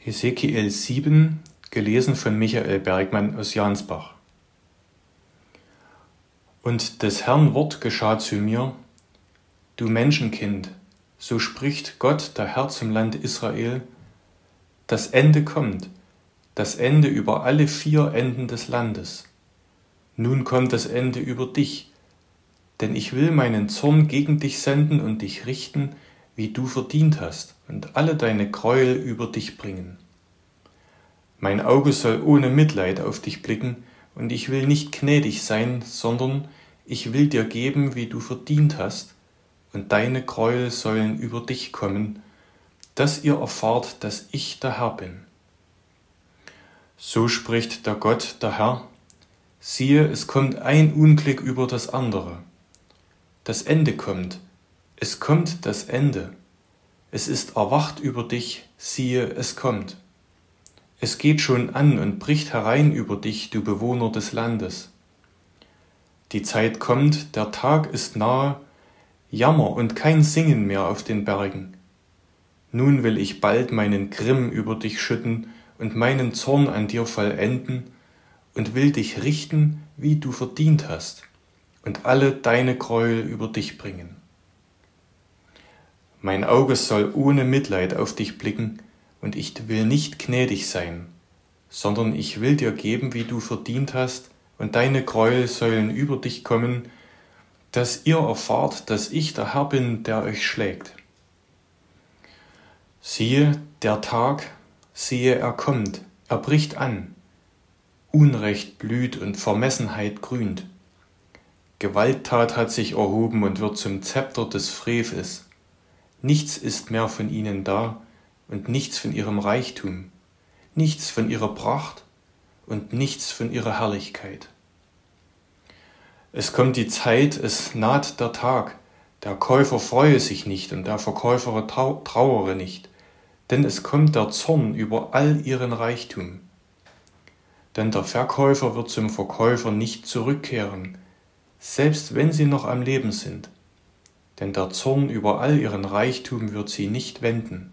Hesekiel 7, gelesen von Michael Bergmann aus Jansbach. Und des Herrn Wort geschah zu mir, du Menschenkind, so spricht Gott, der Herr zum Land Israel, das Ende kommt, das Ende über alle vier Enden des Landes. Nun kommt das Ende über dich, denn ich will meinen Zorn gegen dich senden und dich richten, wie du verdient hast, und alle deine Gräuel über dich bringen. Mein Auge soll ohne Mitleid auf dich blicken, und ich will nicht gnädig sein, sondern ich will dir geben, wie du verdient hast, und deine Gräuel sollen über dich kommen, dass ihr erfahrt, dass ich der Herr bin. So spricht der Gott, der Herr, siehe, es kommt ein Unglück über das andere. Das Ende kommt, es kommt das Ende. Es ist erwacht über dich, siehe, es kommt. Es geht schon an und bricht herein über dich, du Bewohner des Landes. Die Zeit kommt, der Tag ist nahe, Jammer und kein Singen mehr auf den Bergen. Nun will ich bald meinen Grimm über dich schütten und meinen Zorn an dir vollenden und will dich richten, wie du verdient hast, und alle deine Gräuel über dich bringen. Mein Auge soll ohne Mitleid auf dich blicken, und ich will nicht gnädig sein, sondern ich will dir geben, wie du verdient hast, und deine Gräuel sollen über dich kommen, dass ihr erfahrt, dass ich der Herr bin, der euch schlägt. Siehe, der Tag, siehe, er kommt, er bricht an. Unrecht blüht und Vermessenheit grünt. Gewalttat hat sich erhoben und wird zum Zepter des Frevels. Nichts ist mehr von ihnen da und nichts von ihrem Reichtum, nichts von ihrer Pracht und nichts von ihrer Herrlichkeit. Es kommt die Zeit, es naht der Tag, der Käufer freue sich nicht und der Verkäufer trauere nicht, denn es kommt der Zorn über all ihren Reichtum. Denn der Verkäufer wird zum Verkäufer nicht zurückkehren, selbst wenn sie noch am Leben sind denn der Zorn über all ihren Reichtum wird sie nicht wenden.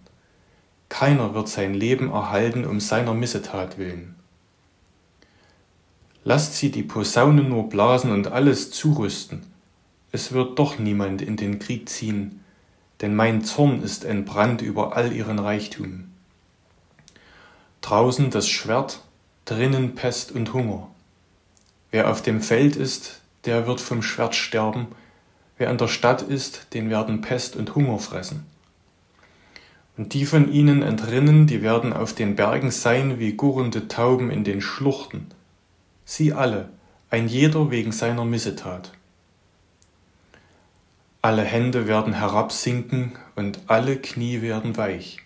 Keiner wird sein Leben erhalten um seiner Missetat willen. Lasst sie die Posaune nur blasen und alles zurüsten. Es wird doch niemand in den Krieg ziehen, denn mein Zorn ist entbrannt über all ihren Reichtum. Draußen das Schwert, drinnen Pest und Hunger. Wer auf dem Feld ist, der wird vom Schwert sterben, Wer in der Stadt ist, den werden Pest und Hunger fressen. Und die von ihnen entrinnen, die werden auf den Bergen sein wie gurrende Tauben in den Schluchten. Sie alle, ein jeder wegen seiner Missetat. Alle Hände werden herabsinken und alle Knie werden weich.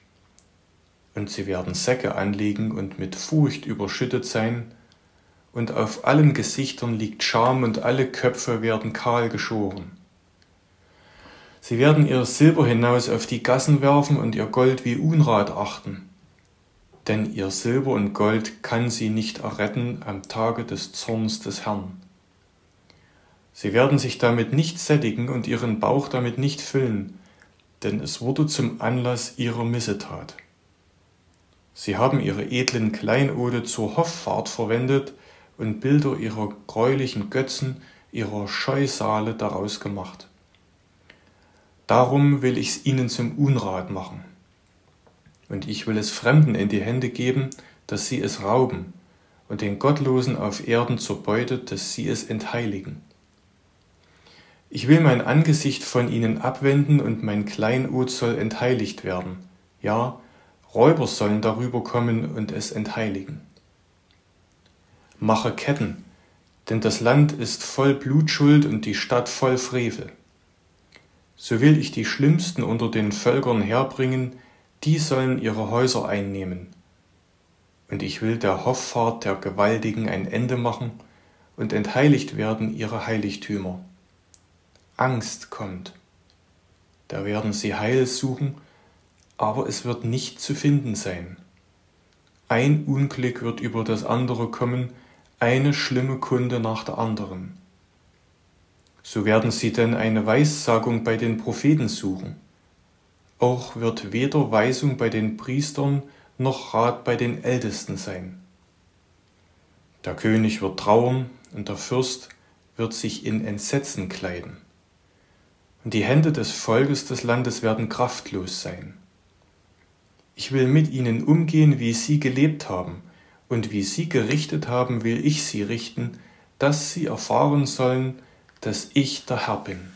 Und sie werden Säcke anlegen und mit Furcht überschüttet sein, und auf allen Gesichtern liegt Scham und alle Köpfe werden kahl geschoren. Sie werden ihr Silber hinaus auf die Gassen werfen und ihr Gold wie Unrat achten. Denn ihr Silber und Gold kann sie nicht erretten am Tage des Zorns des Herrn. Sie werden sich damit nicht sättigen und ihren Bauch damit nicht füllen, denn es wurde zum Anlass ihrer Missetat. Sie haben ihre edlen Kleinode zur Hofffahrt verwendet und Bilder ihrer greulichen Götzen, ihrer Scheusale daraus gemacht. Darum will ich's ihnen zum Unrat machen. Und ich will es Fremden in die Hände geben, dass sie es rauben, und den Gottlosen auf Erden zur Beute, dass sie es entheiligen. Ich will mein Angesicht von ihnen abwenden und mein Kleinod soll entheiligt werden. Ja, Räuber sollen darüber kommen und es entheiligen. Mache Ketten, denn das Land ist voll Blutschuld und die Stadt voll Frevel so will ich die Schlimmsten unter den Völkern herbringen, die sollen ihre Häuser einnehmen. Und ich will der Hoffart der Gewaltigen ein Ende machen und entheiligt werden ihre Heiligtümer. Angst kommt. Da werden sie Heil suchen, aber es wird nicht zu finden sein. Ein Unglück wird über das andere kommen, eine schlimme Kunde nach der anderen. So werden sie denn eine Weissagung bei den Propheten suchen. Auch wird weder Weisung bei den Priestern noch Rat bei den Ältesten sein. Der König wird trauern und der Fürst wird sich in Entsetzen kleiden. Und die Hände des Volkes des Landes werden kraftlos sein. Ich will mit ihnen umgehen, wie sie gelebt haben, und wie sie gerichtet haben, will ich sie richten, dass sie erfahren sollen, dass ich der Herr bin.